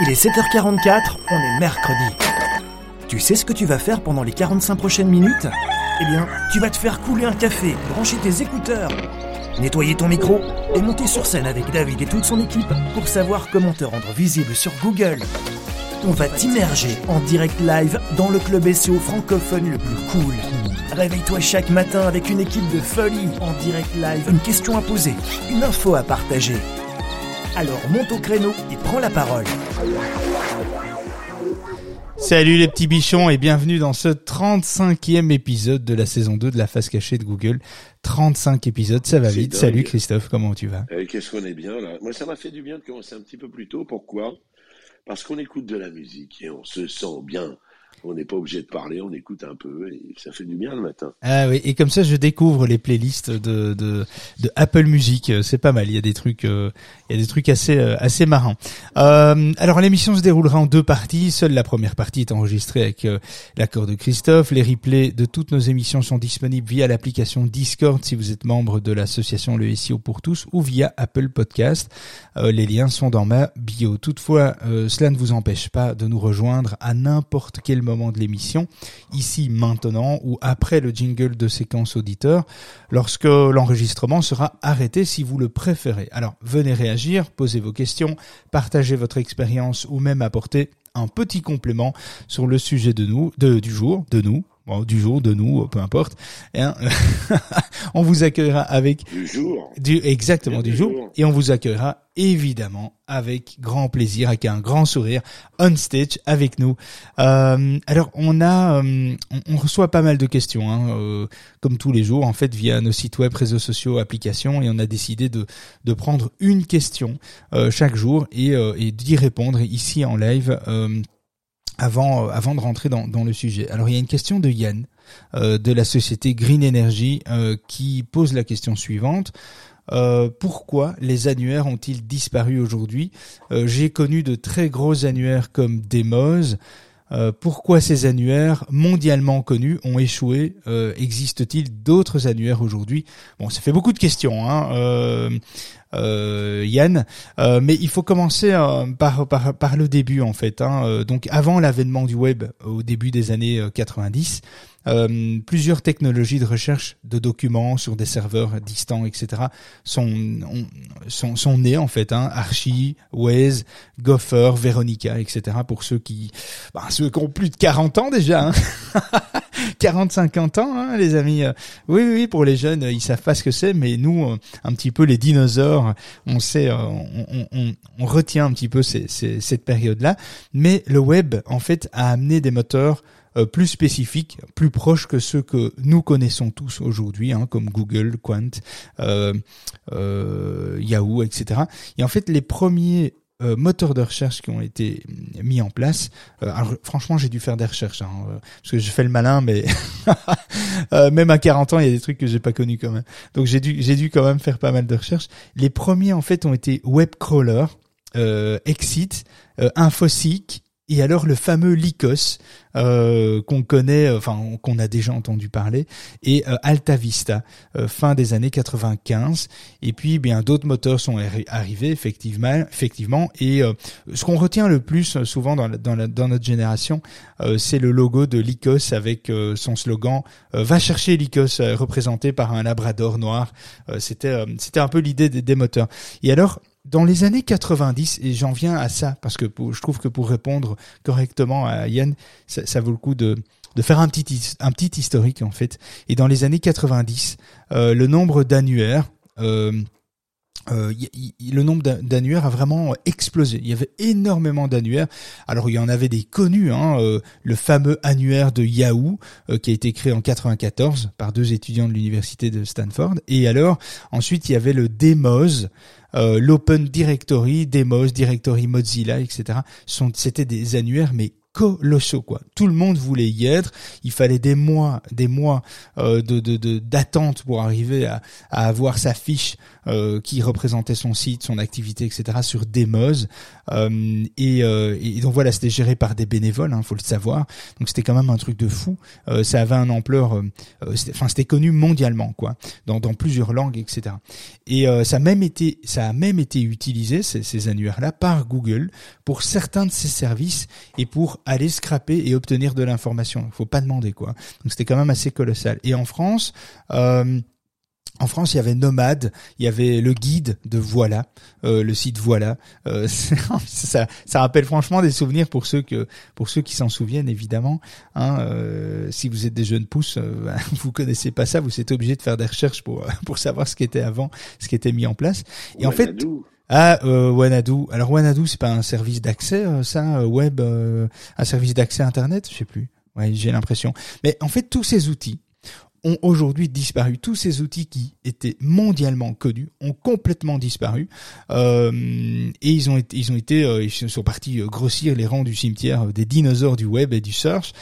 Il est 7h44, on est mercredi. Tu sais ce que tu vas faire pendant les 45 prochaines minutes? Eh bien, tu vas te faire couler un café, brancher tes écouteurs, nettoyer ton micro et monter sur scène avec David et toute son équipe pour savoir comment te rendre visible sur Google. On va t'immerger en direct live dans le club SEO francophone le plus cool. Réveille-toi chaque matin avec une équipe de folie en direct live, une question à poser, une info à partager. Alors monte au créneau et prends la parole. Salut les petits bichons et bienvenue dans ce 35e épisode de la saison 2 de la face cachée de Google. 35 épisodes, ça va vite. dingue. Salut Christophe, comment tu vas? Eh, Qu'est-ce qu'on est bien là? Moi, ça m'a fait du bien de commencer un petit peu plus tôt. Pourquoi? Parce qu'on écoute de la musique et on se sent bien. On n'est pas obligé de parler, on écoute un peu et ça fait du bien le matin. Ah oui, et comme ça je découvre les playlists de de, de Apple Music, Euh, c'est pas mal. Il y a des trucs, euh, il y a des trucs assez euh, assez marrants. Euh, alors l'émission se déroulera en deux parties. Seule la première partie est enregistrée avec euh, l'accord de Christophe. Les replays de toutes nos émissions sont disponibles via l'application Discord si vous êtes membre de l'association Le SEO pour tous ou via Apple Podcast. Les liens sont dans ma bio. Toutefois, cela ne vous empêche pas de nous rejoindre à n'importe quel moment de l'émission, ici maintenant ou après le jingle de séquence auditeur, lorsque l'enregistrement sera arrêté si vous le préférez. Alors venez réagir, posez vos questions, partagez votre expérience ou même apporter un petit complément sur le sujet de nous, de, du jour, de nous, bon, du jour, de nous, peu importe. Hein, on vous accueillera avec Du jour. du, exactement du du jour. jour. Et on vous accueillera évidemment avec grand plaisir, avec un grand sourire, on stage avec nous. Euh, alors on a, euh, on, on reçoit pas mal de questions, hein, euh, comme tous les jours en fait via nos sites web, réseaux sociaux, applications, et on a décidé de de prendre une question euh, chaque jour et, euh, et d'y répondre ici en live. Avant, euh, avant de rentrer dans, dans le sujet. Alors il y a une question de Yann euh, de la société Green Energy euh, qui pose la question suivante. Euh, pourquoi les annuaires ont-ils disparu aujourd'hui? Euh, J'ai connu de très gros annuaires comme Demos. Euh, pourquoi ces annuaires mondialement connus ont échoué? Existe-t-il d'autres annuaires aujourd'hui? Bon, ça fait beaucoup de questions, hein, Yann, Euh, mais il faut commencer euh, par, par, par le début en fait. Hein. Euh, donc avant l'avènement du web au début des années euh, 90, euh, plusieurs technologies de recherche de documents sur des serveurs distants, etc., sont, ont- sont, sont nées en fait. Hein. Archie, Waze, Gopher, Veronica, etc. Pour ceux qui, bah, ceux qui ont plus de 40 ans déjà. Hein. 40-50 ans, hein, les amis. Oui, oui, pour les jeunes, ils savent pas ce que c'est, mais nous, euh, un petit peu les dinosaures, on sait, euh, on, on- on- retient un petit peu ces- ces- cette période-là. Mais le web, en fait, a amené des moteurs plus spécifiques, plus proches que ceux que nous connaissons tous aujourd'hui, hein, comme Google, Quant, euh, euh, Yahoo, etc. Et en fait, les premiers euh, moteurs de recherche qui ont été mis en place. euh, alors, franchement, j'ai dû faire des recherches, hein, euh, parce que je fais le malin, mais euh, même à 40 ans, il y a des trucs que j'ai pas connus quand même. Donc j'ai dû, j'ai dû quand même faire pas mal de recherches. Les premiers, en fait, ont été Webcrawler, euh, Exit, euh, Infoseek, et alors le fameux Lycos euh, qu'on connaît, euh, enfin qu'on a déjà entendu parler, et euh, Alta Vista, euh, fin des années 95. Et puis bien d'autres moteurs sont arri- arrivés effectivement, effectivement. Et euh, ce qu'on retient le plus souvent dans, notre génération, c'est le logo de Lycos avec son slogan "Va chercher Lycos", représenté par un Labrador noir. C'était c'était un peu l'idée des, des moteurs. Et alors dans les années 90, et j'en viens à ça, parce que pour- je trouve que pour répondre correctement à Yann, ça, vaut le coup de, faire un petit, un petit historique en fait. Et dans les années 90, euh, le nombre d'annuaires, euh, euh, le nombre d'a- d'annuaires a vraiment explosé. Il y avait énormément d'annuaires. Alors il y en avait des connus, hein, le fameux annuaire de Yahoo qui a été créé en 94 par deux étudiants de l'université de Stanford. Et alors ensuite il y avait le Demos, l'Open Directory, Demos, Directory Mozilla, etc. Sont, c'était des annuaires mais colossaux quoi. Tout le monde voulait y être. Il fallait des mois, des mois euh, de d'attente pour arriver à, à, avoir sa fiche euh, qui représentait son site, son activité, etc. sur Demos. Euh, et, euh, et, donc voilà, c'était géré par des bénévoles, hein, faut le savoir. Donc c'était quand même un truc de fou. Euh, ça avait un ampleur, enfin c'était connu mondialement quoi, dans, dans plusieurs langues, etc. Et ça a même été, ça a même été utilisé ces, ces annuaires-là par Google pour certains de ses services et pour aller scraper et obtenir de l'information. Il faut pas demander quoi. Donc c'était quand même assez colossal. Et en France, euh, en France, il y avait Nomade, il y avait le guide de Voilà, euh, le site Voilà. Euh, ça, ça rappelle franchement des souvenirs pour ceux que pour ceux qui s'en souviennent évidemment. Hein, euh, si vous êtes des jeunes pousses, euh, vous connaissez pas ça, vous êtes obligé de faire des recherches pour pour savoir ce qui était avant, ce qui était mis en place. Et en fait, ah, euh, Wanadu. Alors Wanadu, c'est pas un service d'accès, euh, ça, euh, web, euh, un service d'accès Internet, je sais plus. Ouais, j'ai l'impression. Mais en fait, tous ces outils, ont aujourd'hui disparu. Tous ces outils qui étaient mondialement connus ont complètement disparu euh, et ils ont ils ont été, euh, sont partis euh, grossir les rangs du cimetière des dinosaures du web et du search.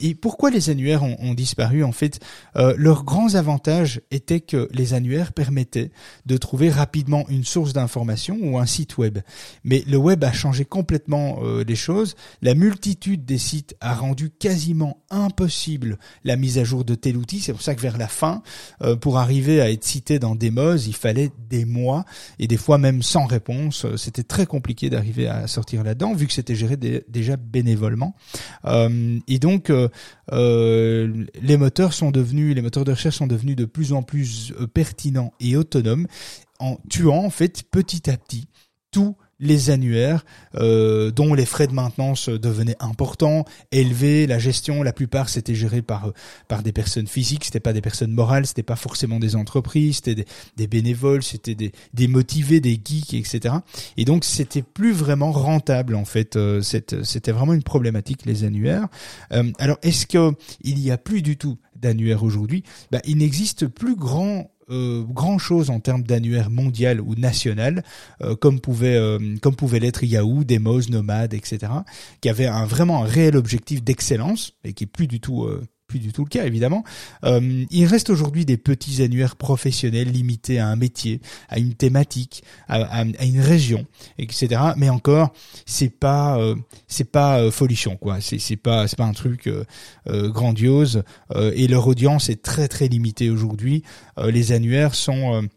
et pourquoi les annuaires ont, ont disparu En fait, leurs grands avantages étaient que les annuaires permettaient de trouver rapidement une source d'information ou un site web. Mais le web a changé complètement les choses. La multitude des sites a rendu quasiment impossible la mise à jour de tel outil c'est pour ça que vers la fin, euh, pour arriver à être cité dans Demos, il fallait des mois et des fois même sans réponse. Euh, c'était très compliqué d'arriver à sortir là-dedans, vu que c'était géré déjà bénévolement. Euh, et donc, les moteurs sont devenus, les moteurs de recherche sont devenus de plus en plus pertinents et autonomes, en tuant en fait petit à petit tout les annuaires, euh, dont les frais de maintenance devenaient importants, élevés, la gestion, la plupart c'était géré par par des personnes physiques, c'était pas des personnes morales, c'était pas forcément des entreprises, c'était des, des, bénévoles, c'était des, des motivés, des geeks, etc. Et donc c'était plus vraiment rentable en fait. Euh, c'était vraiment une problématique les annuaires. Euh, alors est-ce que il y a plus du tout d'annuaires aujourd'hui? Bah, Il n'existe plus grand euh, grand chose en termes d'annuaire mondial ou national, euh, comme pouvait euh, comme pouvait l'être Yahoo, Demos, Nomad, etc., qui avait un vraiment un réel objectif d'excellence et qui est plus du tout plus du tout le cas évidemment. Euh, il reste aujourd'hui des petits annuaires professionnels limités à un métier, à une thématique, à, une région, etc. Mais encore, c'est pas euh, c'est pas euh, folichon quoi. C'est c'est pas c'est pas un truc euh, grandiose et leur audience est très très limitée aujourd'hui. les annuaires sont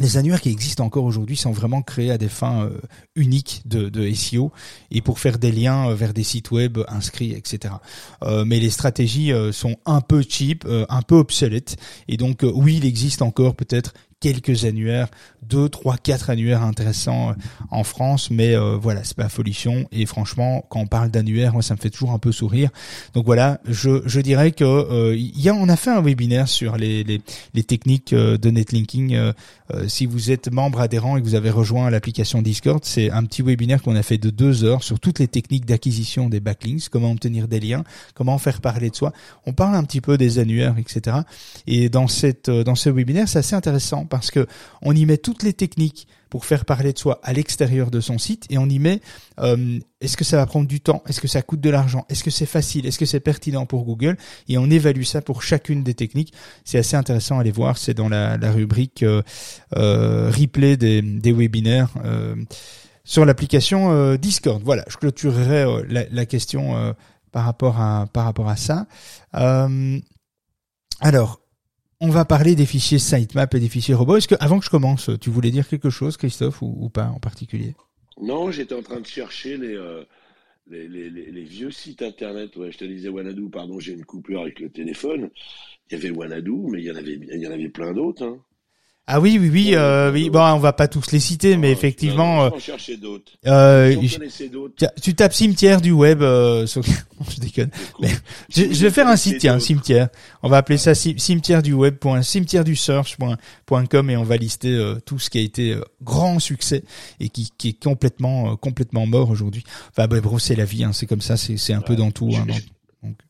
les annuaires qui existent encore aujourd'hui sont vraiment créés à des fins euh, uniques de, SEO et pour faire des liens euh, vers des sites web inscrits, etc. Euh, mais les stratégies sont un peu cheap, un peu obsolètes. Et donc oui, il existe encore peut-être quelques annuaires, deux, trois, quatre annuaires intéressants euh, en France, mais euh, voilà, c'est pas folichon. Et franchement, quand on parle d'annuaires, moi, ça me fait toujours un peu sourire. Donc voilà, je, je dirais que euh, y a, on a fait un webinaire sur les, les, les techniques de netlinking. si vous êtes membre adhérent et que vous avez rejoint l'application Discord, c'est un petit webinaire qu'on a fait de deux heures sur toutes les techniques d'acquisition des backlinks, comment obtenir des liens, comment faire parler de soi. On parle un petit peu des annuaires, etc. Et dans cette dans ce webinaire, c'est assez intéressant parce que on y met toutes les techniques pour faire parler de soi à l'extérieur de son site et on y met euh, est-ce que ça va prendre du temps, est-ce que ça coûte de l'argent, est-ce que c'est facile, est-ce que c'est pertinent pour Google? Et on évalue ça pour chacune des techniques. C'est assez intéressant à aller voir, c'est dans la, rubrique euh, euh, replay des, des webinaires sur l'application Discord. Voilà, je clôturerai la, question par rapport à par rapport à ça. alors, on va parler des fichiers sitemap et des fichiers robots. Est-ce que, avant que je commence, tu voulais dire quelque chose, Christophe, ou, pas en particulier? Non, j'étais en train de chercher euh, les, vieux sites internet. Ouais, je te disais Wanadu, pardon, j'ai une coupure avec le téléphone. Il y avait Wanadu, mais il y en avait, il y en avait plein d'autres. Hein. Ah oui, oui, oui, euh, oui. Bon, on va pas tous les citer, mais effectivement. Non, chercher d'autres. Euh, tu tapes cimetière du web. Euh, je déconne. je, vais faire un site, tiens, cimetière. On va appeler ça cimetière du web. Cimetière du search.com et on va lister euh, tout ce qui a été euh, grand succès et qui, qui est complètement, complètement mort aujourd'hui. Enfin, bref, c'est la vie. Hein, c'est comme ça. C'est un peu dans tout. Hein,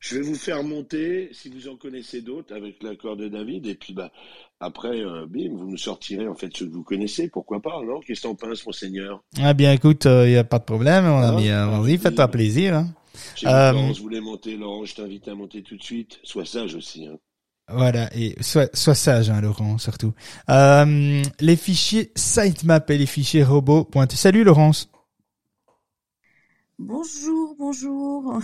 je vais vous faire monter, si vous en connaissez d'autres, avec l'accord de David, et puis bah après, euh, bim, vous nous sortirez en fait ceux que vous connaissez, pourquoi pas, non Qu'est-ce que t'en penses, monseigneur? Ah bien, écoute, il euh, n'y a pas de problème, mon ami. Hein, vas-y, faites-toi plaisir. Hein. Vu que Laurence voulait monter, Laurent, je t'invite à monter tout de suite. Sois sage aussi. Hein. Voilà, et sois, sois sage, hein, Laurent, surtout. Euh, les fichiers sitemap et les fichiers robots. Salut, Laurence. Bonjour, bonjour.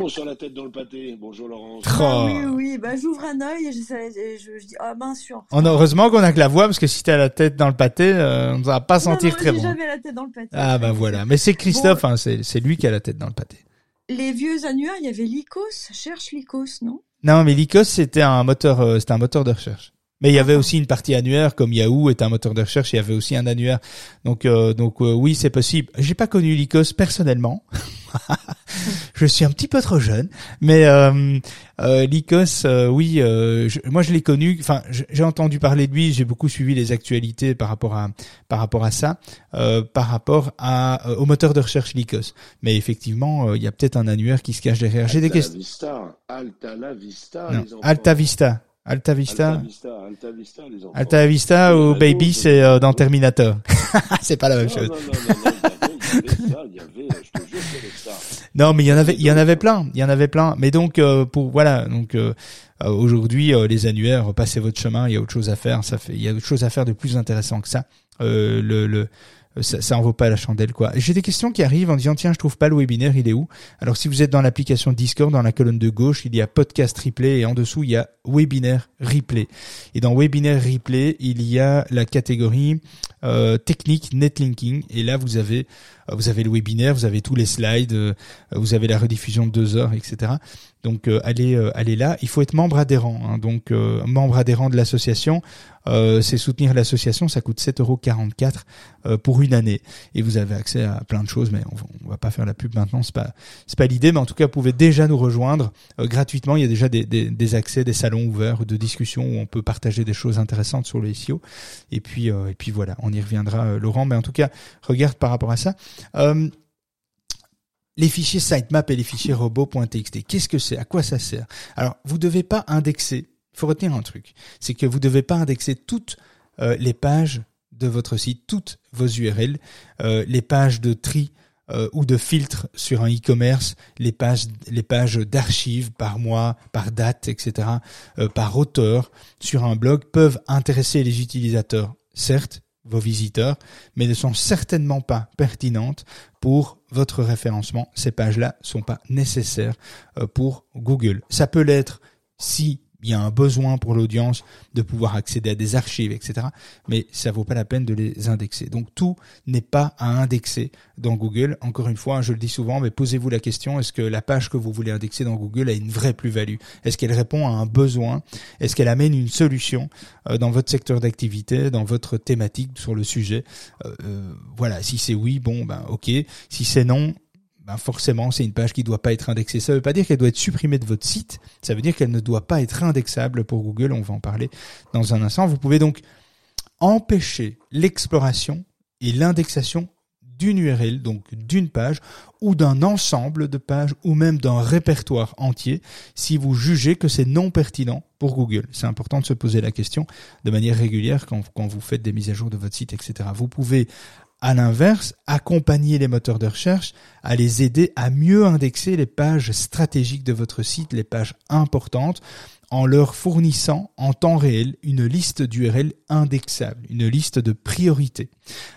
oh, sur la tête dans le pâté. Bonjour Laurence. Ah, oui, oui, bah, j'ouvre un œil et je, je, je dis, ah ben sûr. heureusement qu'on a que la voix, parce que si t'as la tête dans le pâté, euh, on ne va pas sentir très bon. jamais la tête dans le pâté. Ah bah voilà, mais c'est Christophe, hein, c'est lui qui a la tête dans le pâté. Les vieux annuaires, il y avait Lycos, cherche Lycos, non? Non, mais Lycos, c'était un moteur, euh, c'était un moteur de recherche. Mais il y avait aussi une partie annuaire, comme Yahoo est un moteur de recherche, il y avait aussi un annuaire. Donc, euh, donc euh, oui, c'est possible. J'ai pas connu Lycos personnellement. je suis un petit peu trop jeune, mais euh, euh Lycos, oui, moi je l'ai connu. Enfin, j'ai entendu parler de lui. J'ai beaucoup suivi les actualités par rapport à par rapport à ça, par rapport à au moteur de recherche Lycos. Mais effectivement, il y a peut-être un annuaire qui se cache derrière. J'ai des questions. Alta La Vista, Alta Vista. Alta Vista. Alta Vista, Alta Vista, les enfants. Alta Vista ou Baby, c'est euh, dans Terminator. c'est pas la même chose. Non, mais il y en avait, il y en avait plein, il y en avait plein. Mais donc, euh, pour voilà, donc euh, aujourd'hui, les annuaires, passez votre chemin. Il y a autre chose à faire. Ça fait, il y a autre chose à faire de plus intéressant que ça. le, le ça, ça en vaut pas la chandelle quoi. J'ai des questions qui arrivent en disant tiens je trouve pas le webinaire il est où? Alors si vous êtes dans l'application Discord dans la colonne de gauche il y a podcast replay et en dessous il y a webinaire replay. Et dans webinaire replay il y a la catégorie euh, technique netlinking et là vous avez euh, vous avez le webinaire, vous avez tous les slides, euh, vous avez la rediffusion de deux heures, etc. Donc allez allez là. Il faut être membre adhérent. Hein. donc membre adhérent de l'association, c'est soutenir l'association. Ça coûte 7,44€ pour une année et vous avez accès à plein de choses. Mais on, va pas faire la pub maintenant. C'est pas c'est pas l'idée. Mais en tout cas, vous pouvez déjà nous rejoindre gratuitement. Il y a déjà des, des, des accès, des salons ouverts de discussion où on peut partager des choses intéressantes sur le SEO. Et puis et puis voilà, on y reviendra, Laurent. Mais en tout cas, regarde par rapport à ça. Euh, les fichiers sitemap et les fichiers robots.txt, qu'est-ce que c'est? À quoi ça sert? Alors, vous devez pas indexer. Il faut retenir un truc, c'est que vous devez pas indexer toutes euh, les pages de votre site, toutes vos URL, euh, les pages de tri ou de filtre sur un e-commerce, les pages, les pages d'archives par mois, par date, etc., par auteur sur un blog peuvent intéresser les utilisateurs, certes, vos visiteurs, mais ne sont certainement pas pertinentes pour votre référencement. Ces pages-là sont pas nécessaires euh, pour Google. Ça peut l'être si il y a un besoin pour l'audience de pouvoir accéder à des archives, etc. Mais ça vaut pas la peine de les indexer. Donc tout n'est pas à indexer dans Google. Encore une fois, je le dis souvent, mais posez-vous la question, est-ce que la page que vous voulez indexer dans Google a une vraie plus-value? Est-ce qu'elle répond à un besoin? Est-ce qu'elle amène une solution euh, dans votre secteur d'activité, dans votre thématique sur le sujet? Euh, euh, Voilà, si c'est oui, bon, ben ok. Si c'est non, ben forcément, c'est une page qui ne doit pas être indexée. Ça ne veut pas dire qu'elle doit être supprimée de votre site. Ça veut dire qu'elle ne doit pas être indexable pour Google. On va en parler dans un instant. Vous pouvez donc empêcher l'exploration et l'indexation d'une URL, donc d'une page, ou d'un ensemble de pages, ou même d'un répertoire entier, si vous jugez que c'est non pertinent pour Google. C'est important de se poser la question de manière régulière quand, quand vous faites des mises à jour de votre site, etc. Vous pouvez à l'inverse, accompagner les moteurs de recherche à les aider à mieux indexer les pages stratégiques de votre site, les pages importantes, en leur fournissant en temps réel une liste d'URL indexables, une liste de priorités.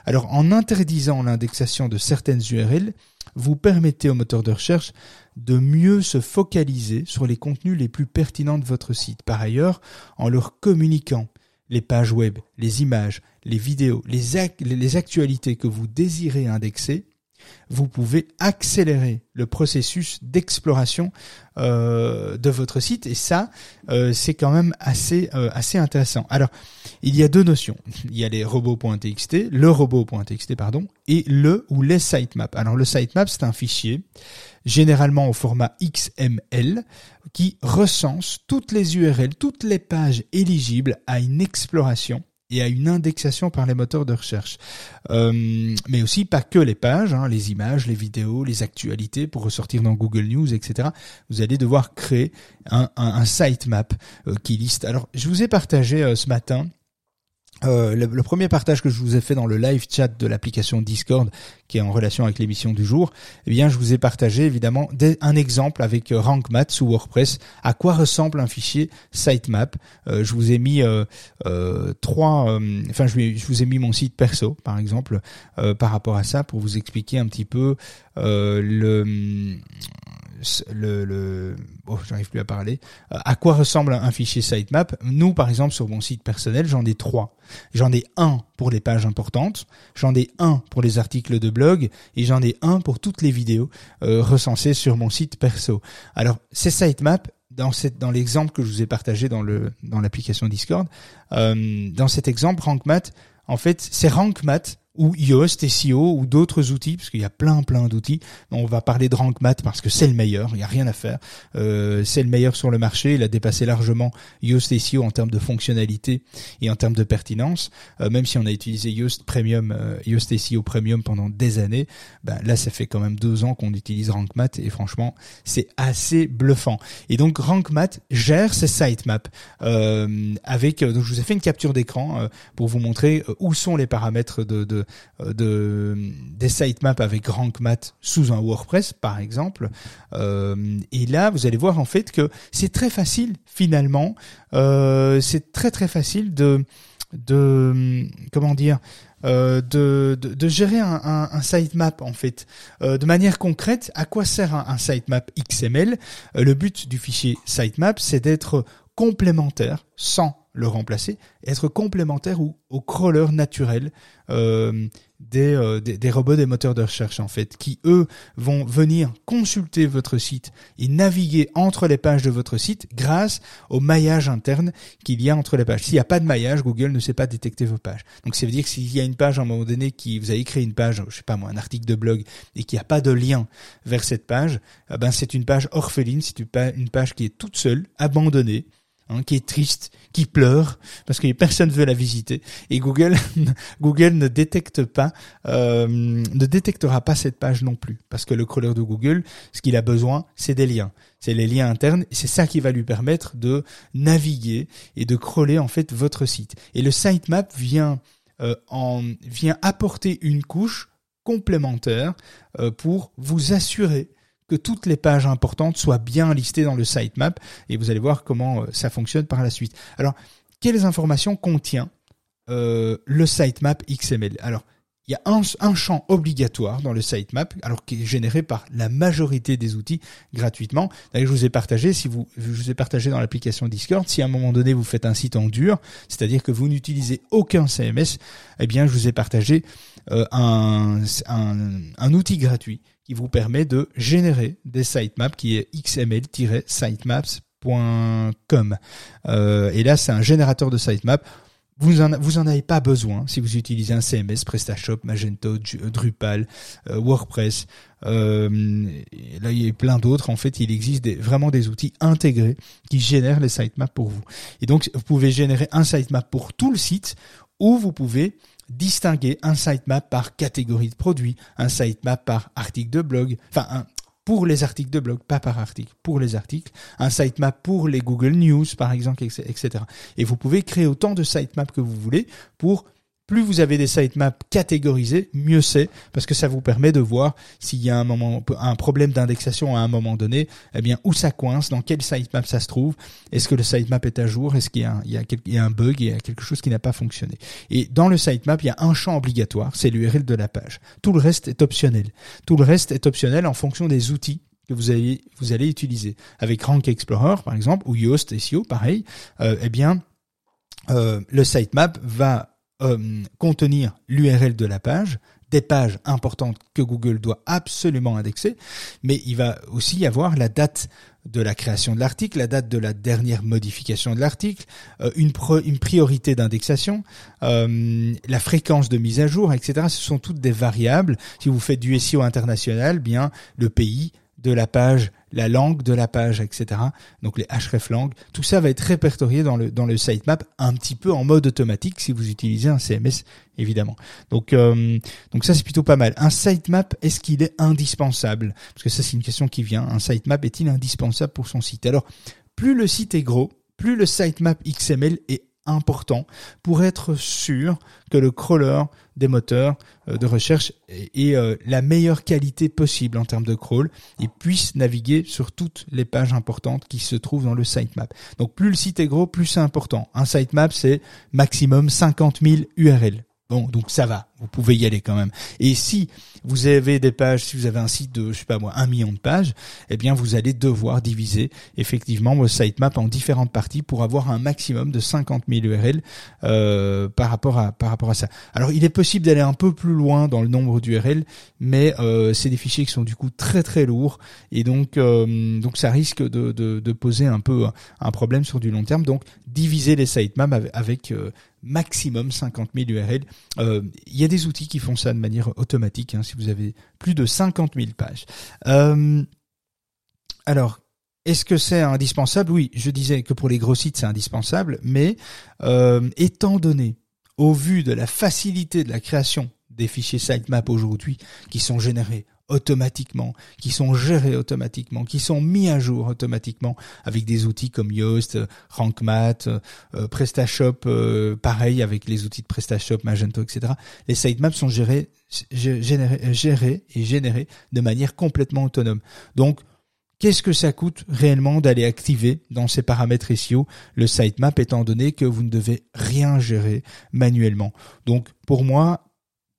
Alors en interdisant l'indexation de certaines URL, vous permettez aux moteurs de recherche de mieux se focaliser sur les contenus les plus pertinents de votre site. Par ailleurs, en leur communiquant les pages web, les images, les vidéos, les, actualités que vous désirez indexer, vous pouvez accélérer le processus d'exploration euh, de votre site et ça euh, c'est quand même assez euh, assez intéressant. Alors il y a deux notions. Il y a les robots.txt, le robot.txt pardon, et le ou les sitemaps. Alors le sitemap c'est un fichier généralement au format XML qui recense toutes les URL, toutes les pages éligibles à une exploration et à une indexation par les moteurs de recherche. Euh, mais aussi pas que les pages, hein, les images, les vidéos, les actualités pour ressortir dans Google News, etc. Vous allez devoir créer un, un, sitemap euh, qui liste. Alors, je vous ai partagé euh, ce matin euh, le, le premier partage que je vous ai fait dans le live chat de l'application Discord, qui est en relation avec l'émission du jour, eh bien, je vous ai partagé évidemment des- un exemple avec euh, RankMath sous WordPress. À quoi ressemble un fichier sitemap? Euh, Je vous ai mis euh, euh, trois, enfin, je, je vous ai mis mon site perso, par exemple, par rapport à ça, pour vous expliquer un petit peu le le, le oh, j'arrive plus à parler. Euh, à quoi ressemble un fichier sitemap? Nous, par exemple, sur mon site personnel, j'en ai trois. J'en ai un pour les pages importantes, j'en ai un pour les articles de blog et j'en ai un pour toutes les vidéos euh, recensées sur mon site perso. Alors, ces sitemaps, dans, cette, dans l'exemple que je vous ai partagé dans, le, dans l'application Discord, euh, dans cet exemple, RankMath, en fait, c'est RankMath ou Yoast, SEO ou d'autres outils, parce qu'il y a plein plein d'outils. On va parler de RankMath parce que c'est le meilleur, il n'y a rien à faire. Euh, c'est le meilleur sur le marché, il a dépassé largement Yoast SEO en termes de fonctionnalité et en termes de pertinence. Euh, même si on a utilisé Yoast Premium, euh, Yoast SEO Premium pendant des années, ben là ça fait quand même deux ans qu'on utilise RankMath et franchement c'est assez bluffant. Et donc RankMath gère ces sitemaps euh, avec. Donc je vous ai fait une capture d'écran euh, pour vous montrer euh, où sont les paramètres de, de, euh, de des sitemaps avec RankMath sous un WordPress par exemple. Euh, et là vous allez voir en fait que c'est très facile finalement. Euh, c'est très très facile de de comment dire euh, de, de, gérer un, sitemap en fait. Euh, de manière concrète, à quoi sert un, sitemap XML Euh, Le but du fichier sitemap, c'est d'être complémentaire sans le remplacer, être complémentaire ou au crawler naturel euh, des, euh, des, robots des moteurs de recherche en fait, qui eux vont venir consulter votre site et naviguer entre les pages de votre site grâce au maillage interne qu'il y a entre les pages. S'il n'y a pas de maillage, Google ne sait pas détecter vos pages. Donc ça veut dire que s'il y a une page à un moment donné qui vous avez créé une page, je sais pas moi, un article de blog et qu'il n'y a pas de lien vers cette page, eh ben c'est une page orpheline, c'est une page qui est toute seule, abandonnée, hein, qui est triste, qui pleure parce que personne veut la visiter. Et Google Google ne détecte pas euh, ne détectera pas cette page non plus. Parce que le crawler de Google ce qu'il a besoin c'est des liens. C'est les liens internes c'est ça qui va lui permettre de naviguer et de crawler en fait votre site. Et le sitemap vient euh, en vient apporter une couche complémentaire euh, pour vous assurer que toutes les pages importantes soient bien listées dans le sitemap et vous allez voir comment euh, ça fonctionne par la suite. Alors, quelles informations contient euh, le sitemap XML Alors, il y a un, un champ obligatoire dans le sitemap, alors qui est généré par la majorité des outils gratuitement. D'ailleurs, je vous ai partagé, si vous, je vous ai partagé dans l'application Discord, si à un moment donné vous faites un site en dur, c'est-à-dire que vous n'utilisez aucun CMS, eh bien, je vous ai partagé euh, un, un, un outil gratuit qui vous permet de générer des sitemaps qui est xml-sitemaps.com. Euh, et là, c'est un générateur de sitemap. Vous en, avez pas besoin si vous utilisez un CMS, PrestaShop, Magento, Ju- Drupal, euh, WordPress. Euh, là, il y a plein d'autres. En fait, il existe vraiment des outils intégrés qui génèrent les sitemaps pour vous. Et donc, vous pouvez générer un sitemap pour tout le site ou vous pouvez distinguer un sitemap par catégorie de produit, un sitemap par article de blog, enfin un, pour les articles de blog, pas par article, pour les articles, un sitemap pour les Google News par exemple, etc. Et vous pouvez créer autant de sitemaps que vous voulez pour plus vous avez des sitemaps catégorisés, mieux c'est, parce que ça vous permet de voir s'il y a un moment, un problème d'indexation à un moment donné, eh bien, où ça coince, dans quel sitemap ça se trouve, est-ce que le sitemap est à jour, est-ce qu'il y a, un, y a, bug, il y a quelque chose qui n'a pas fonctionné. Et dans le sitemap, il y a un champ obligatoire, c'est l'URL de la page. Tout le reste est optionnel. Tout le reste est optionnel en fonction des outils que vous allez, vous allez utiliser. Avec Rank Explorer, par exemple, ou Yoast SEO, pareil, euh, eh bien, euh, le sitemap va euh, contenir l'URL de la page, des pages importantes que Google doit absolument indexer, mais il va aussi y avoir la date de la création de l'article, la date de la dernière modification de l'article, euh, une, priorité d'indexation, euh, la fréquence de mise à jour, etc. Ce sont toutes des variables. Si vous faites du SEO international, bien le pays de la page, la langue de la page, etc. Donc les href langues, tout ça va être répertorié dans le dans le sitemap un petit peu en mode automatique si vous utilisez un CMS évidemment. Donc euh, donc ça c'est plutôt pas mal. Un sitemap est-ce qu'il est indispensable? Parce que ça c'est une question qui vient. Un sitemap est-il indispensable pour son site? Alors plus le site est gros, plus le sitemap XML est important pour être sûr que le crawler des moteurs euh, de recherche ait euh, la meilleure qualité possible en termes de crawl et puisse naviguer sur toutes les pages importantes qui se trouvent dans le sitemap. Donc plus le site est gros, plus c'est important. Un sitemap, c'est maximum 50 000 URL. Bon, donc ça va, vous pouvez y aller quand même. Et si vous avez des pages, si vous avez un site de, je sais pas moi, un million de pages, eh bien vous allez devoir diviser effectivement votre sitemap en différentes parties pour avoir un maximum de 50 000 URL euh, par rapport à par rapport à ça. Alors il est possible d'aller un peu plus loin dans le nombre d'URL, mais euh, c'est des fichiers qui sont du coup très très lourds et donc euh, donc ça risque de, de, de, poser un peu un problème sur du long terme. Donc diviser les sitemaps avec, avec euh, maximum 50 000 URL. Il y a des outils qui font ça de manière automatique, hein, si vous avez plus de 50 000 pages. Euh, alors, est-ce que c'est indispensable? Oui, je disais que pour les gros sites, c'est indispensable, mais euh, étant donné, au vu de la facilité de la création des fichiers sitemap aujourd'hui, qui sont générés automatiquement, qui sont gérés automatiquement, qui sont mis à jour automatiquement avec des outils comme Yoast, RankMath, euh, PrestaShop, euh, pareil avec les outils de PrestaShop, Magento, etc. Les sitemaps sont gérés, gérés, gérés et générés de manière complètement autonome. Donc, Qu'est-ce que ça coûte réellement d'aller activer dans ces paramètres SEO le sitemap étant donné que vous ne devez rien gérer manuellement? Donc pour moi,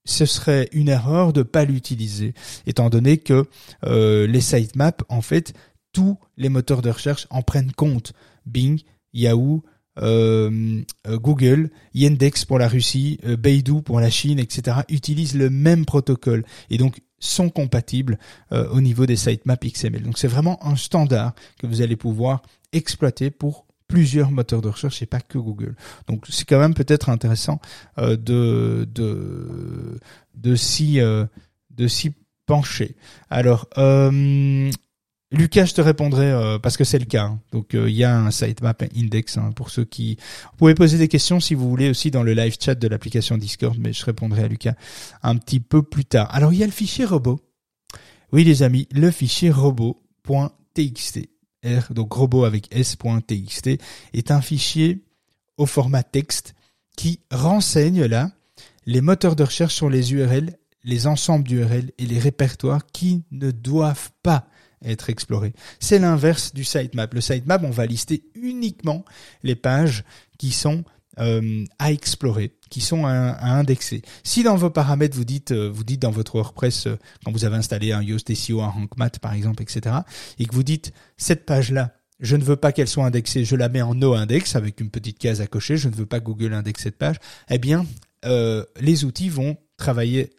ce serait une erreur de pas l'utiliser, étant donné que euh, les sitemaps, en fait, tous les moteurs de recherche en prennent compte. Bing, Yahoo, euh, euh, Google, Yandex pour la Russie, euh, Beidou pour la Chine, etc. utilisent le même protocole et donc sont compatibles au niveau des sitemaps XML. Donc c'est vraiment un standard que vous allez pouvoir exploiter pour plusieurs moteurs de recherche et pas que Google. Donc c'est quand même peut-être intéressant euh, de de de s'y euh, de pencher. Alors euh, Lucas, je te répondrai parce que c'est le cas. Hein. Donc il y a un sitemap index hein, pour ceux qui. Vous pouvez poser des questions si vous voulez aussi dans le live chat de l'application Discord, mais je répondrai à Lucas un petit peu plus tard. Alors il y a le fichier robot. Oui les amis, le fichier robot.txt. R, donc robot avec s.txt, est un fichier au format texte qui renseigne là les moteurs de recherche sur les URL, les ensembles d'URL et les répertoires qui ne doivent pas être explorés. C'est l'inverse du sitemap. Le sitemap, on va lister uniquement les pages qui sont euh, à explorer, qui sont à, indexer. Si dans vos paramètres vous dites, euh, vous dites dans votre WordPress euh, quand vous avez installé un Yoast SEO, un RankMath par exemple, etc., et que vous dites cette page-là, je ne veux pas qu'elle soit indexée, je la mets en no index avec une petite case à cocher, je ne veux pas Google index cette page, eh bien, les outils vont travailler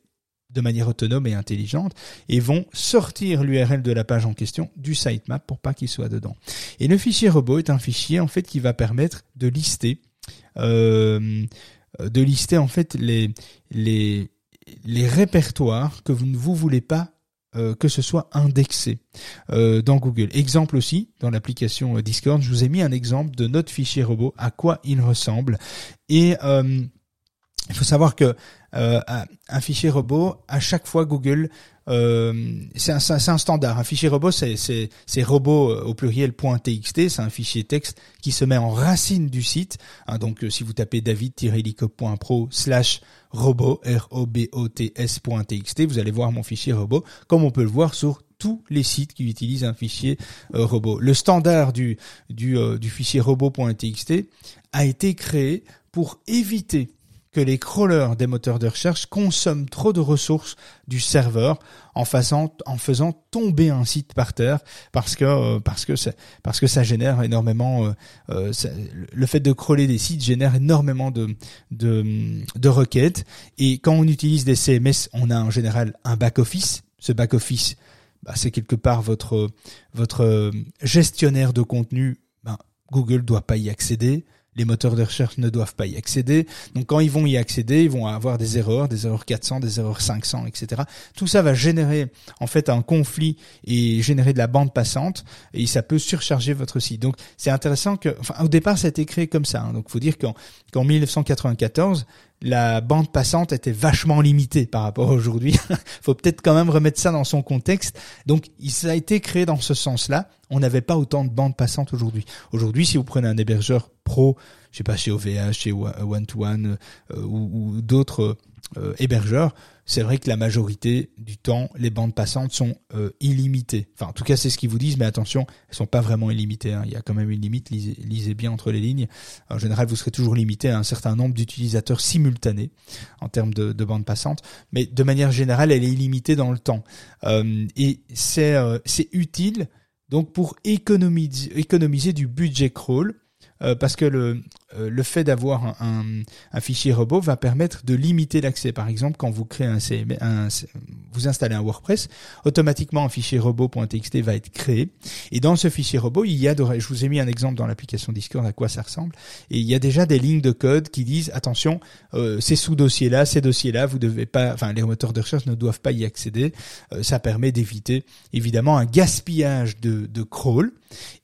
de manière autonome et intelligente et vont sortir l'URL de la page en question du sitemap pour pas qu'il soit dedans. Et le fichier robot est un fichier en fait qui va permettre de lister euh, de lister en fait les, répertoires que vous ne voulez pas euh, que ce soit indexé euh, dans Google. Exemple aussi, dans l'application Discord, je vous ai mis un exemple de notre fichier robot, à quoi il ressemble. Et il faut savoir que un fichier robot, à chaque fois Google euh, c'est un, standard. Un fichier robot, c'est, robot euh, au pluriel .txt. C'est un fichier texte qui se met en racine du site. Hein, donc, euh, si vous tapez david-helicop.pro slash robot, R-O-B-O-T-S.txt, vous allez voir mon fichier robot, comme on peut le voir sur tous les sites qui utilisent un fichier robot. Le standard du, du, du fichier robot.txt a été créé pour éviter que les crawlers des moteurs de recherche consomment trop de ressources du serveur en faisant, en faisant tomber un site par terre parce que euh, parce que ça, parce que ça génère énormément euh, euh, le fait de crawler des sites génère énormément de, de de requêtes. Et quand on utilise des CMS on a en général un back office. Ce back office bah, c'est quelque part votre votre gestionnaire de contenu. Ben, Google doit pas y accéder les moteurs de recherche ne doivent pas y accéder. Donc quand ils vont y accéder, ils vont avoir des erreurs, des erreurs 400, des erreurs 500, etc. Tout ça va générer en fait un conflit et générer de la bande passante et ça peut surcharger votre site. Donc c'est intéressant que, enfin au départ ça a été créé comme ça. Hein. Donc faut dire qu'en qu'en 1994 la bande passante était vachement limitée par rapport à aujourd'hui. Faut peut-être quand même remettre ça dans son contexte. Donc, ça a été créé dans ce sens-là. On n'avait pas autant de bandes passantes aujourd'hui. Aujourd'hui, si vous prenez un hébergeur pro, je sais pas chez OVH, chez One to One euh, ou, d'autres euh, hébergeurs, c'est vrai que la majorité du temps, les bandes passantes sont euh, illimitées. Enfin, en tout cas, c'est ce qu'ils vous disent, mais attention, elles sont pas vraiment illimitées. Hein. Il y a quand même une limite. Lisez, bien entre les lignes. En général, vous serez toujours limité à un certain nombre d'utilisateurs simultanés en termes de, de bande passante, mais de manière générale, elle est illimitée dans le temps. Euh, et c'est euh, c'est utile donc pour économiser du budget crawl euh, parce que le, euh, le fait d'avoir un, un, fichier robot va permettre de limiter l'accès. Par exemple, quand vous créez un, un, vous installez un WordPress, automatiquement un fichier robot.txt va être créé. Et dans ce fichier robot, il y a, de, je vous ai mis un exemple dans l'application Discord à quoi ça ressemble. Et il y a déjà des lignes de code qui disent attention, euh, ces sous-dossiers-là, ces dossiers-là, vous devez pas, enfin les moteurs de recherche ne doivent pas y accéder. ça permet d'éviter évidemment un gaspillage de, de crawl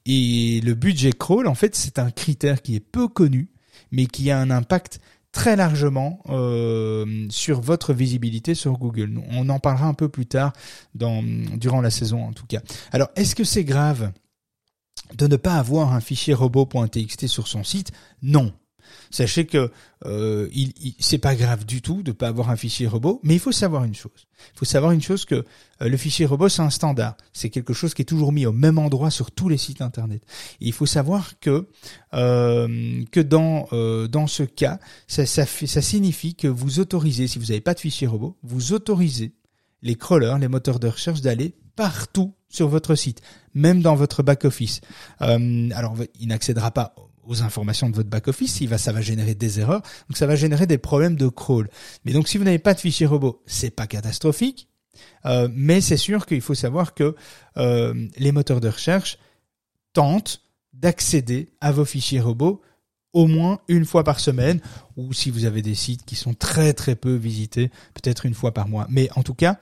et le budget crawl, en fait, c'est un critère qui est peu connu, mais qui a un impact très largement euh, sur votre visibilité sur Google. On en parlera un peu plus tard durant la saison en tout cas. Alors, est-ce que c'est grave de ne pas avoir un fichier robot.txt sur son site? Non. Sachez que euh, il, c'est pas grave du tout de pas avoir un fichier robot, mais il faut savoir une chose. Il faut savoir une chose que euh, le fichier robot c'est un standard, c'est quelque chose qui est toujours mis au même endroit sur tous les sites internet. il faut savoir que euh, que dans euh, dans ce cas, ça ça, fait, ça signifie que vous autorisez, si vous n'avez pas de fichier robot, vous autorisez les crawlers, les moteurs de recherche d'aller partout sur votre site, même dans votre back office. Euh, alors, il n'accédera pas aux informations de votre back-office, ça va générer des erreurs, donc ça va générer des problèmes de crawl. Mais donc si vous n'avez pas de fichier robot, c'est pas catastrophique, euh, mais c'est sûr qu'il faut savoir que euh, les moteurs de recherche tentent d'accéder à vos fichiers robots au moins une fois par semaine, ou si vous avez des sites qui sont très très peu visités, peut-être une fois par mois. Mais en tout cas,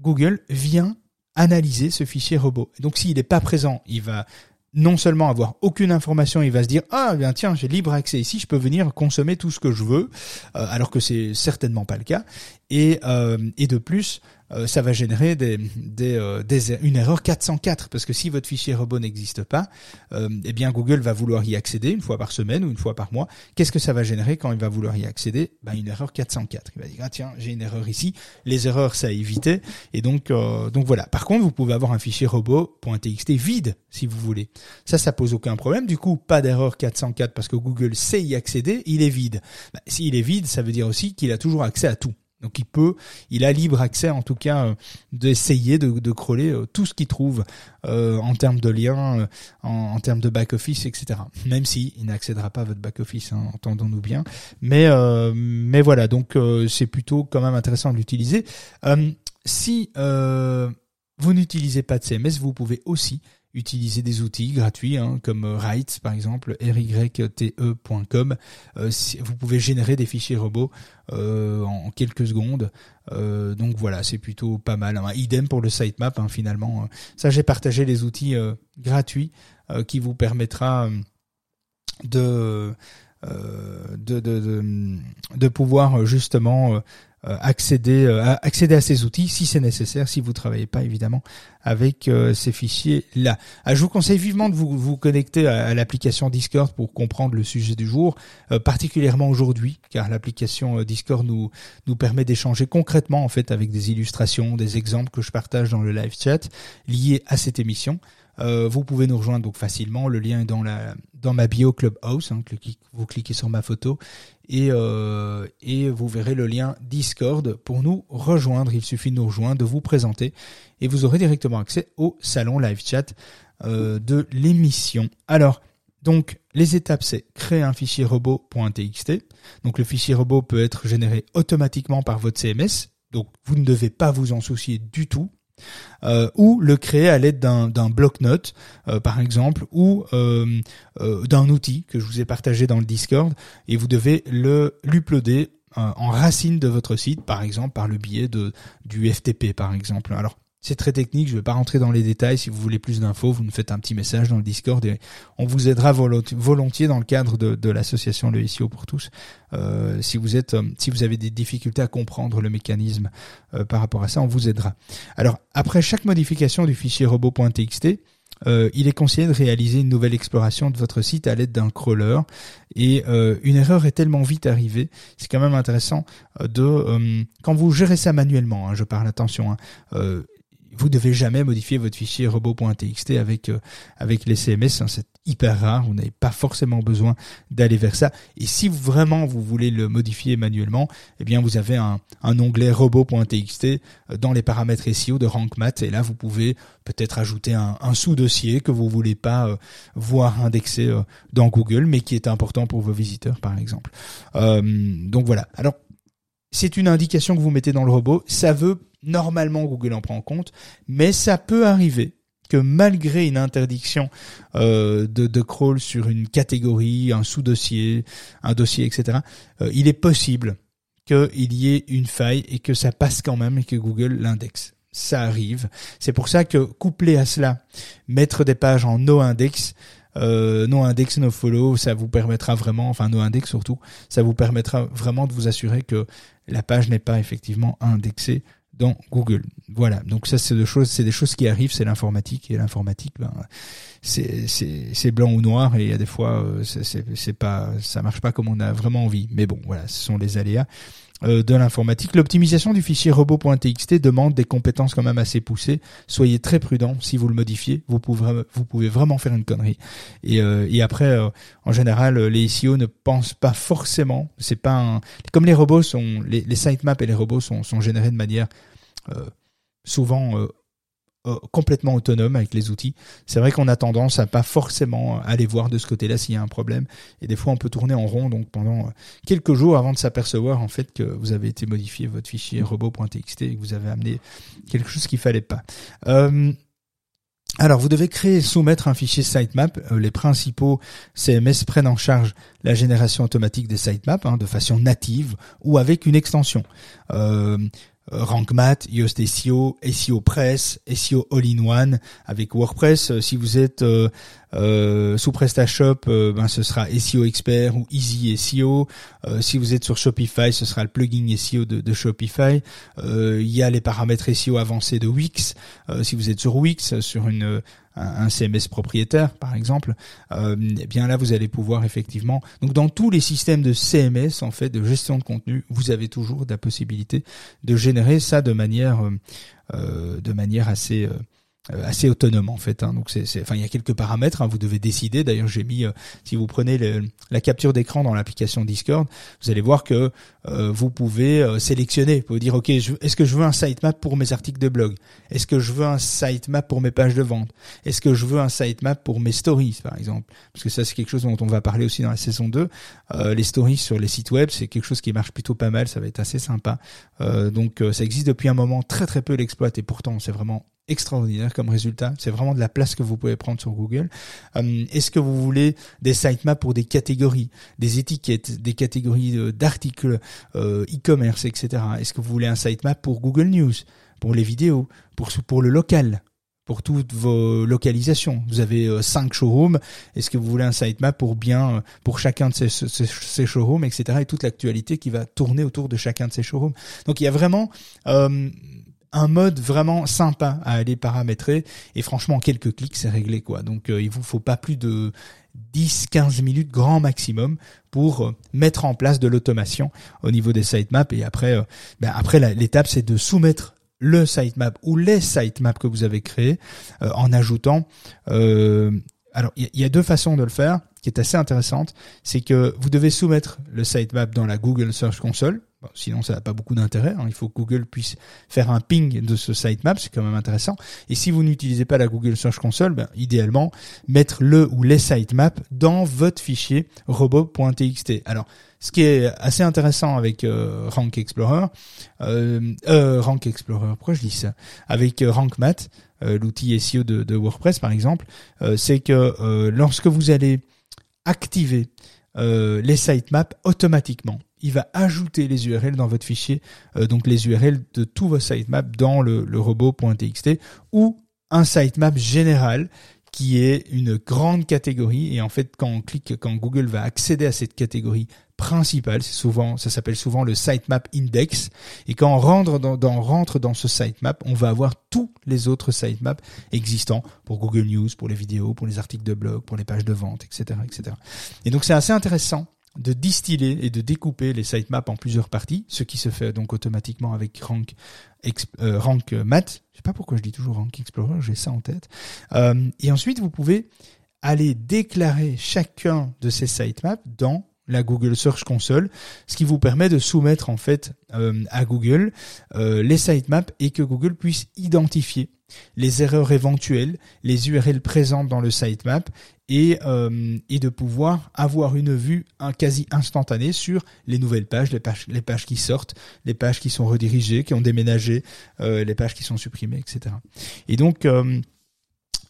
Google vient analyser ce fichier robot. Donc s'il n'est pas présent, il va non seulement avoir aucune information, il va se dire ah bien tiens j'ai libre accès ici, je peux venir consommer tout ce que je veux, euh, alors que c'est certainement pas le cas. Et euh, et de plus, euh, ça va générer des, des, euh, des, une erreur 404 parce que si votre fichier robot n'existe pas, euh, eh bien Google va vouloir y accéder une fois par semaine ou une fois par mois. Qu'est-ce que ça va générer quand il va vouloir y accéder? Ben une erreur 404. Il va dire ah tiens j'ai une erreur ici. Les erreurs ça a évité et donc donc voilà. Par contre vous pouvez avoir un fichier robot.txt vide si vous voulez. Ça ça pose aucun problème. Du coup pas d'erreur 404 parce que Google sait y accéder. Il est vide. Ben, S'il est vide ça veut dire aussi qu'il a toujours accès à tout. Donc il peut, il a libre accès en tout cas euh, d'essayer de, de crawler euh, tout ce qu'il trouve euh, en termes de liens, en, termes de back office, etc. Même si il n'accédera pas à votre back office, hein, entendons-nous bien. Mais mais voilà, donc c'est plutôt quand même intéressant de l'utiliser. si vous n'utilisez pas de CMS, vous pouvez aussi utiliser des outils gratuits hein, comme Write par exemple, ryte.com. Euh, vous pouvez générer des fichiers robots euh, en quelques secondes. Euh, donc voilà, c'est plutôt pas mal. Hein. Idem pour le sitemap hein, finalement. Ça, j'ai partagé les outils gratuits qui vous permettra de pouvoir justement euh, accéder, euh, accéder à ces outils si c'est nécessaire, si vous travaillez pas évidemment avec euh, ces fichiers là. Ah, je vous conseille vivement de vous, vous connecter à, l'application Discord pour comprendre le sujet du jour, particulièrement aujourd'hui, car l'application Discord nous nous permet d'échanger concrètement en fait avec des illustrations, des exemples que je partage dans le live chat liés à cette émission. Euh, vous pouvez nous rejoindre donc facilement. Le lien est dans la dans ma bio Clubhouse. Hein, vous cliquez sur ma photo et euh, et vous verrez le lien Discord pour nous rejoindre. Il suffit de nous rejoindre, de vous présenter et vous aurez directement accès au salon live chat euh, de l'émission. Alors donc les étapes c'est créer un fichier robot.txt. Donc le fichier robot peut être généré automatiquement par votre CMS. Donc vous ne devez pas vous en soucier du tout euh, ou le créer à l'aide d'un bloc-notes, euh, par exemple, ou euh, d'un outil que je vous ai partagé dans le Discord, et vous devez le l'uploader en racine de votre site, par exemple, par le biais de du FTP, par exemple. C'est très technique, je ne vais pas rentrer dans les détails. Si vous voulez plus d'infos, vous nous faites un petit message dans le Discord et on vous aidera volontiers dans le cadre de, l'association Le SEO pour tous. Euh, si vous êtes, euh, si vous avez des difficultés à comprendre le mécanisme euh, par rapport à ça, on vous aidera. Alors après chaque modification du fichier robot.txt, il est conseillé de réaliser une nouvelle exploration de votre site à l'aide d'un crawler. Et une erreur est tellement vite arrivée, c'est quand même intéressant de quand vous gérez ça manuellement. Hein, je parle attention. Hein, vous devez jamais modifier votre fichier robot.txt avec euh, avec les CMS, hein, c'est hyper rare, vous n'avez pas forcément besoin d'aller vers ça. Et si vraiment vous voulez le modifier manuellement, eh bien vous avez un, un onglet robot.txt euh, dans les paramètres SEO de RankMath et là vous pouvez peut-être ajouter un, un sous-dossier que vous voulez pas euh, voir indexé dans Google, mais qui est important pour vos visiteurs par exemple. donc voilà. Alors c'est une indication que vous mettez dans le robot. Ça veut normalement Google en prend en compte, mais ça peut arriver que malgré une interdiction euh, de, crawl sur une catégorie, un sous-dossier, un dossier, etc., euh, il est possible qu'il y ait une faille et que ça passe quand même et que Google l'indexe. Ça arrive. C'est pour ça que couplé à cela, mettre des pages en no index, euh, no index, no follow, ça vous permettra vraiment, enfin no index surtout, ça vous permettra vraiment de vous assurer que la page n'est pas effectivement indexée dans Google. Voilà. Donc ça, c'est des choses, des choses qui arrivent. C'est l'informatique et l'informatique, ben, c'est blanc ou noir et il y a des fois, euh, c'est pas, ça marche pas comme on a vraiment envie. Mais bon, voilà, ce sont les aléas de l'informatique. L'optimisation du fichier robot.txt demande des compétences quand même assez poussées. Soyez très prudent si vous le modifiez. Vous pouvez, vous pouvez vraiment faire une connerie. Et, euh, et après, en général, les SEO ne pensent pas forcément. C'est pas un... comme les robots sont, les, les sitemaps et les robots sont, sont générés de manière euh, souvent euh, euh, complètement autonome avec les outils. C'est vrai qu'on a tendance à pas forcément aller voir de ce côté-là s'il y a un problème. Et des fois, on peut tourner en rond donc pendant quelques jours avant de s'apercevoir en fait que vous avez été modifié votre fichier robot.txt et que vous avez amené quelque chose qu'il fallait pas. alors, vous devez créer et soumettre un fichier sitemap. les principaux CMS prennent en charge la génération automatique des sitemaps hein, de façon native ou avec une extension. Euh, euh, RankMath, Yoast SEO, SEO Press, SEO All-in-One avec WordPress. Euh, si vous êtes euh, euh, sous PrestaShop, ben ce sera SEO Expert ou Easy SEO. si vous êtes sur Shopify, ce sera le plugin SEO de, de Shopify. Il y a les paramètres SEO avancés de Wix. si vous êtes sur Wix, sur une un, CMS propriétaire par exemple, euh, eh bien là vous allez pouvoir effectivement donc dans tous les systèmes de CMS en fait de gestion de contenu, vous avez toujours la possibilité de générer ça de manière euh, euh de manière assez euh, assez autonome en fait. Hein. Donc c'est, enfin il y a quelques paramètres. Hein. Vous devez décider. D'ailleurs j'ai mis, euh, si vous prenez la capture d'écran dans l'application Discord, vous allez voir que euh, vous pouvez sélectionner. Vous pouvez dire ok, est-ce que je veux un sitemap pour mes articles de blog? Est-ce que je veux un sitemap pour mes pages de vente? Est-ce que je veux un sitemap pour mes stories par exemple? Parce que ça c'est quelque chose dont on va parler aussi dans la saison 2. les stories sur les sites web, c'est quelque chose qui marche plutôt pas mal. Ça va être assez sympa. donc ça existe depuis un moment. Très très peu l'exploite et pourtant c'est vraiment extraordinaire comme résultat. C'est vraiment de la place que vous pouvez prendre sur Google. Euh, est-ce que vous voulez des sitemaps pour des catégories, des étiquettes, des catégories euh, d'articles, euh, e-commerce, etc. Est-ce que vous voulez un sitemap pour Google News, pour les vidéos, pour le local pour toutes vos localisations? Vous avez cinq showrooms. Est-ce que vous voulez un sitemap pour bien, pour chacun de ces, showrooms, etc. Et toute l'actualité qui va tourner autour de chacun de ces showrooms? Donc il y a vraiment un mode vraiment sympa à aller paramétrer. Et franchement en quelques clics c'est réglé quoi. Donc euh, il vous faut pas plus de 10-15 minutes grand maximum pour euh, mettre en place de l'automation au niveau des sitemaps. Et après euh, ben après l'étape c'est de soumettre le sitemap ou les sitemaps que vous avez créés en ajoutant alors il y, a deux façons de le faire qui est assez intéressante, c'est que vous devez soumettre le sitemap dans la Google Search Console sinon, ça n'a pas beaucoup d'intérêt. Hein. Il faut que Google puisse faire un ping de ce sitemap, c'est quand même intéressant. Et si vous n'utilisez pas la Google Search Console, ben, idéalement, mettre le ou les sitemaps dans votre fichier robot.txt. Alors, ce qui est assez intéressant avec euh, Rank Explorer, euh, euh, Rank Explorer, pourquoi je dis ça? Avec euh, Rank Math, l'outil SEO de, WordPress par exemple, c'est que lorsque vous allez activer euh, les sitemaps automatiquement. Il va ajouter les URL dans votre fichier, euh, donc les URL de tous vos sitemaps dans le, le robot.txt ou un sitemap général qui est une grande catégorie. Et en fait quand on clique quand Google va accéder à cette catégorie principale c'est souvent ça s'appelle souvent le sitemap index. Et quand on rentre dans, dans rentre dans ce sitemap on va avoir tous les autres sitemaps existants pour Google News pour les vidéos pour les articles de blog pour les pages de vente etc etc et donc c'est assez intéressant de distiller et de découper les sitemaps en plusieurs parties, ce qui se fait donc automatiquement avec Rank, euh, Rank Math. Je sais pas pourquoi je dis toujours Rank Explorer, j'ai ça en tête. Euh, et ensuite, vous pouvez aller déclarer chacun de ces sitemaps dans la Google Search Console, ce qui vous permet de soumettre en fait euh, à Google les sitemaps et que Google puisse identifier les erreurs éventuelles, les URL présentes dans le sitemap et, euh, et de pouvoir avoir une vue un, quasi instantanée sur les nouvelles pages, les pages, les pages qui sortent, les pages qui sont redirigées, qui ont déménagé, euh, les pages qui sont supprimées, etc. Et donc euh,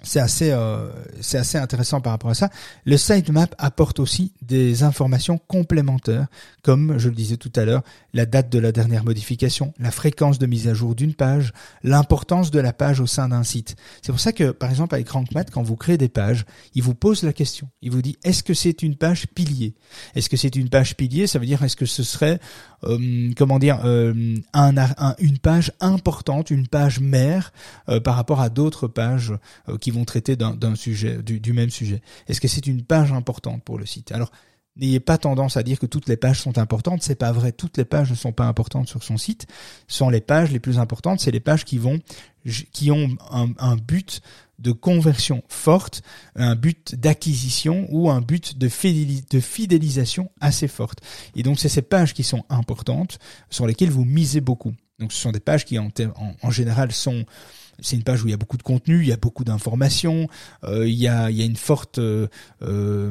c'est assez, euh, assez intéressant par rapport à ça. Le sitemap apporte aussi des informations complémentaires, comme je le disais tout à l'heure, la date de la dernière modification, la fréquence de mise à jour d'une page, l'importance de la page au sein d'un site. C'est pour ça que, par exemple, avec RankMath, quand vous créez des pages, il vous pose la question. Il vous dit, est-ce que c'est une page pilier? Est-ce que c'est une page pilier? Ça veut dire, est-ce que ce serait, euh, comment dire, euh, un, un, une page importante, une page mère par rapport à d'autres pages qui vont traiter d'un sujet, du, même sujet Est-ce que c'est une page importante pour le site? Alors, n'ayez pas tendance à dire que toutes les pages sont importantes. C'est pas vrai. Toutes les pages ne sont pas importantes sur son site. Sont les pages les plus importantes. C'est les pages qui vont, qui ont un, but de conversion forte, un but d'acquisition ou un but de, fidélisation assez forte. Et donc, c'est ces pages qui sont importantes, sur lesquelles vous misez beaucoup. Donc, ce sont des pages qui, en général, sont c'est une page où il y a beaucoup de contenu, il y a beaucoup d'informations, euh, il, y a, une forte euh, euh,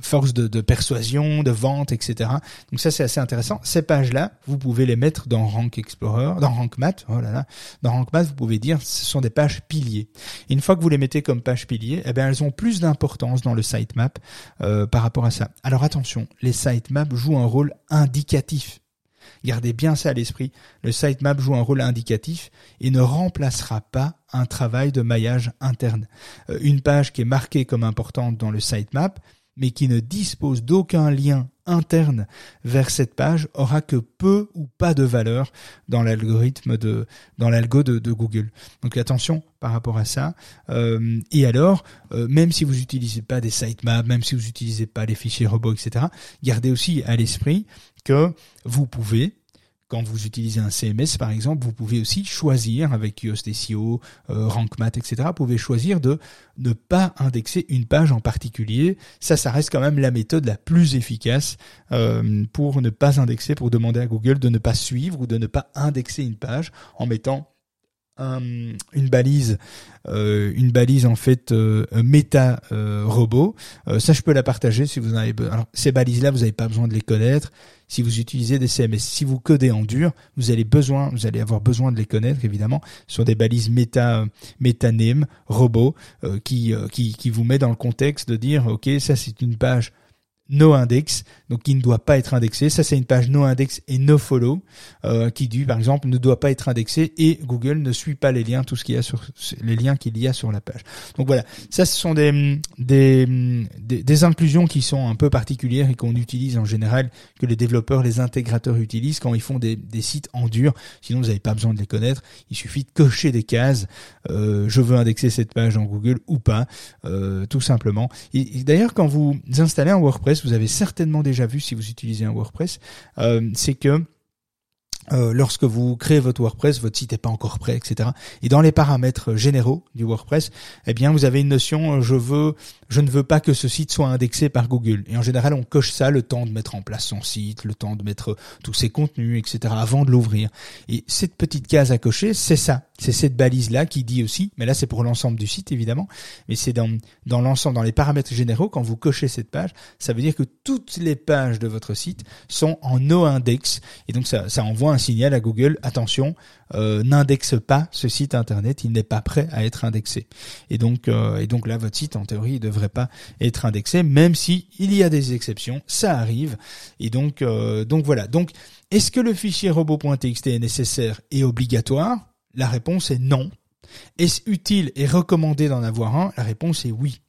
force de, persuasion, de vente, etc. Donc ça c'est assez intéressant. Ces pages-là, vous pouvez les mettre dans Rank Explorer, dans Rank Math. Oh là là, dans Rank Math, vous pouvez dire ce sont des pages piliers. Une fois que vous les mettez comme pages piliers, eh bien elles ont plus d'importance dans le sitemap par rapport à ça. Alors attention, les sitemaps jouent un rôle indicatif Gardez bien ça à l'esprit. Le sitemap joue un rôle indicatif et ne remplacera pas un travail de maillage interne. Euh, une page qui est marquée comme importante dans le sitemap, mais qui ne dispose d'aucun lien interne vers cette page aura que peu ou pas de valeur dans l'algorithme de l'algo de, Google. Donc attention par rapport à ça. Euh, et alors, euh, même si vous n'utilisez pas des sitemaps, même si vous n'utilisez pas les fichiers robots, etc., gardez aussi à l'esprit que vous pouvez quand vous utilisez un CMS, par exemple, vous pouvez aussi choisir avec Yoast SEO, euh, RankMath, etc. Vous pouvez choisir de ne pas indexer une page en particulier. Ça, ça reste quand même la méthode la plus efficace euh, pour ne pas indexer, pour demander à Google de ne pas suivre ou de ne pas indexer une page en mettant une balise, euh, une balise en fait euh, méta robot. ça, je peux la partager si vous en avez besoin. Alors, ces balises-là, vous n'avez pas besoin de les connaître. Si vous utilisez des CMS, si vous codez en dur, vous allez besoin, vous allez avoir besoin de les connaître évidemment. Sont des balises méta, méta name robot qui, qui qui vous met dans le contexte de dire, ok, ça c'est une page no index, donc qui ne doit pas être indexé. Ça, c'est une page no index et no follow, euh, qui dit, par exemple, ne doit pas être indexé et Google ne suit pas les liens, tout ce qu'il y a sur les liens qu'il y a sur la page. Donc voilà, ça, ce sont des, des, des, inclusions qui sont un peu particulières et qu'on utilise en général, que les développeurs, les intégrateurs utilisent quand ils font des, des sites en dur. Sinon, vous n'avez pas besoin de les connaître. Il suffit de cocher des cases. Euh, je veux indexer cette page en Google ou pas, euh, tout simplement. d'ailleurs, quand vous installez un WordPress, vous avez certainement déjà vu si vous utilisez un WordPress, euh, c'est que euh, lorsque vous créez votre WordPress, votre site n'est pas encore prêt, etc. Et dans les paramètres généraux du WordPress, eh bien, vous avez une notion euh, je veux, je ne veux pas que ce site soit indexé par Google. Et en général, on coche ça le temps de mettre en place son site, le temps de mettre tous ses contenus, etc. avant de l'ouvrir. Et cette petite case à cocher, c'est ça. C'est cette balise là qui dit aussi, mais là c'est pour l'ensemble du site évidemment, mais c'est dans dans l'ensemble, dans les paramètres généraux, quand vous cochez cette page, ça veut dire que toutes les pages de votre site sont en no index et donc ça envoie un signal à Google attention, euh, n'indexe pas ce site internet, il n'est pas prêt à être indexé. Et donc euh, et donc là votre site en théorie il devrait pas être indexé, même si il y a des exceptions, ça arrive. Et donc euh, donc voilà donc est-ce que le fichier robot.txt est nécessaire et obligatoire? La réponse est non. Est-ce utile et recommandé d'en avoir un? La réponse est oui.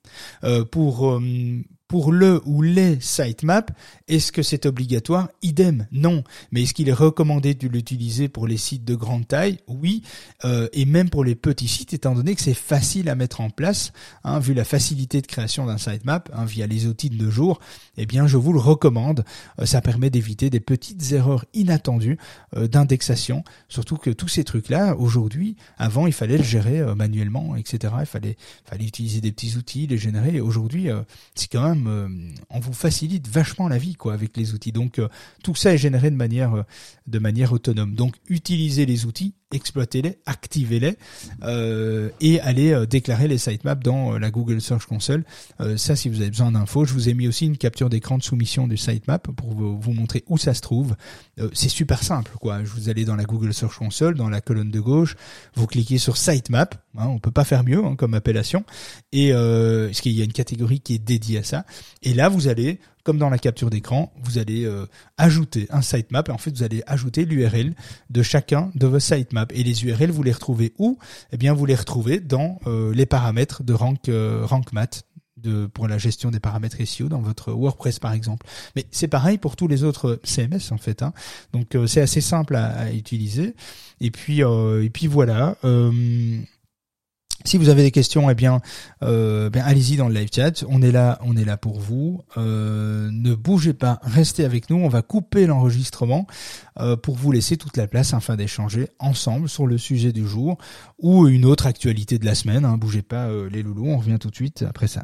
Euh, pour euh, pour le ou les sitemaps, est-ce que c'est obligatoire? Idem, non. Mais est-ce qu'il est recommandé de l'utiliser pour les sites de grande taille? Oui. Euh, et même pour les petits sites, étant donné que c'est facile à mettre en place, hein, vu la facilité de création d'un sitemap hein, via les outils de nos jours, eh bien, je vous le recommande. Euh, ça permet d'éviter des petites erreurs inattendues euh, d'indexation. Surtout que tous ces trucs-là, aujourd'hui, avant, il fallait le gérer manuellement, etc. Il fallait, fallait utiliser des petits outils, les générer. Aujourd'hui, c'est quand même euh, on vous facilite vachement la vie quoi avec les outils. Donc euh, tout ça est généré de manière euh, de manière autonome. Donc utilisez les outils, exploitez-les, activez-les et allez déclarer les sitemaps dans la Google Search Console. ça si vous avez besoin d'infos, je vous ai mis aussi une capture d'écran de soumission du sitemap pour vous, montrer où ça se trouve. c'est super simple quoi. Vous allez dans la Google Search Console, dans la colonne de gauche, vous cliquez sur sitemap, hein, on peut pas faire mieux hein, comme appellation et euh, parce qu'il y a une catégorie qui est dédiée à ça et là, vous allez, comme dans la capture d'écran, vous allez euh, ajouter un sitemap. Et en fait, vous allez ajouter l'URL de chacun de vos sitemaps. Et les URL, vous les retrouvez où? Eh bien, vous les retrouvez dans euh, les paramètres de Rank, euh, RankMath. De, pour la gestion des paramètres SEO dans votre WordPress par exemple. Mais c'est pareil pour tous les autres CMS en fait. Hein. Donc c'est assez simple à, à, utiliser. Et puis et puis voilà. Si vous avez des questions, eh bien, euh, ben, allez-y dans le live chat. On est là, on est là pour vous. Euh, ne bougez pas, restez avec nous. On va couper l'enregistrement euh, pour vous laisser toute la place afin d'échanger ensemble sur le sujet du jour ou une autre actualité de la semaine. Hein. Bougez pas, les loulous. On revient tout de suite après ça.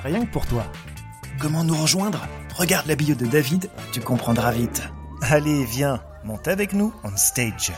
rien que pour toi. Comment nous rejoindre? Regarde la bio de David, tu comprendras vite. Allez, viens, monte avec nous on stage.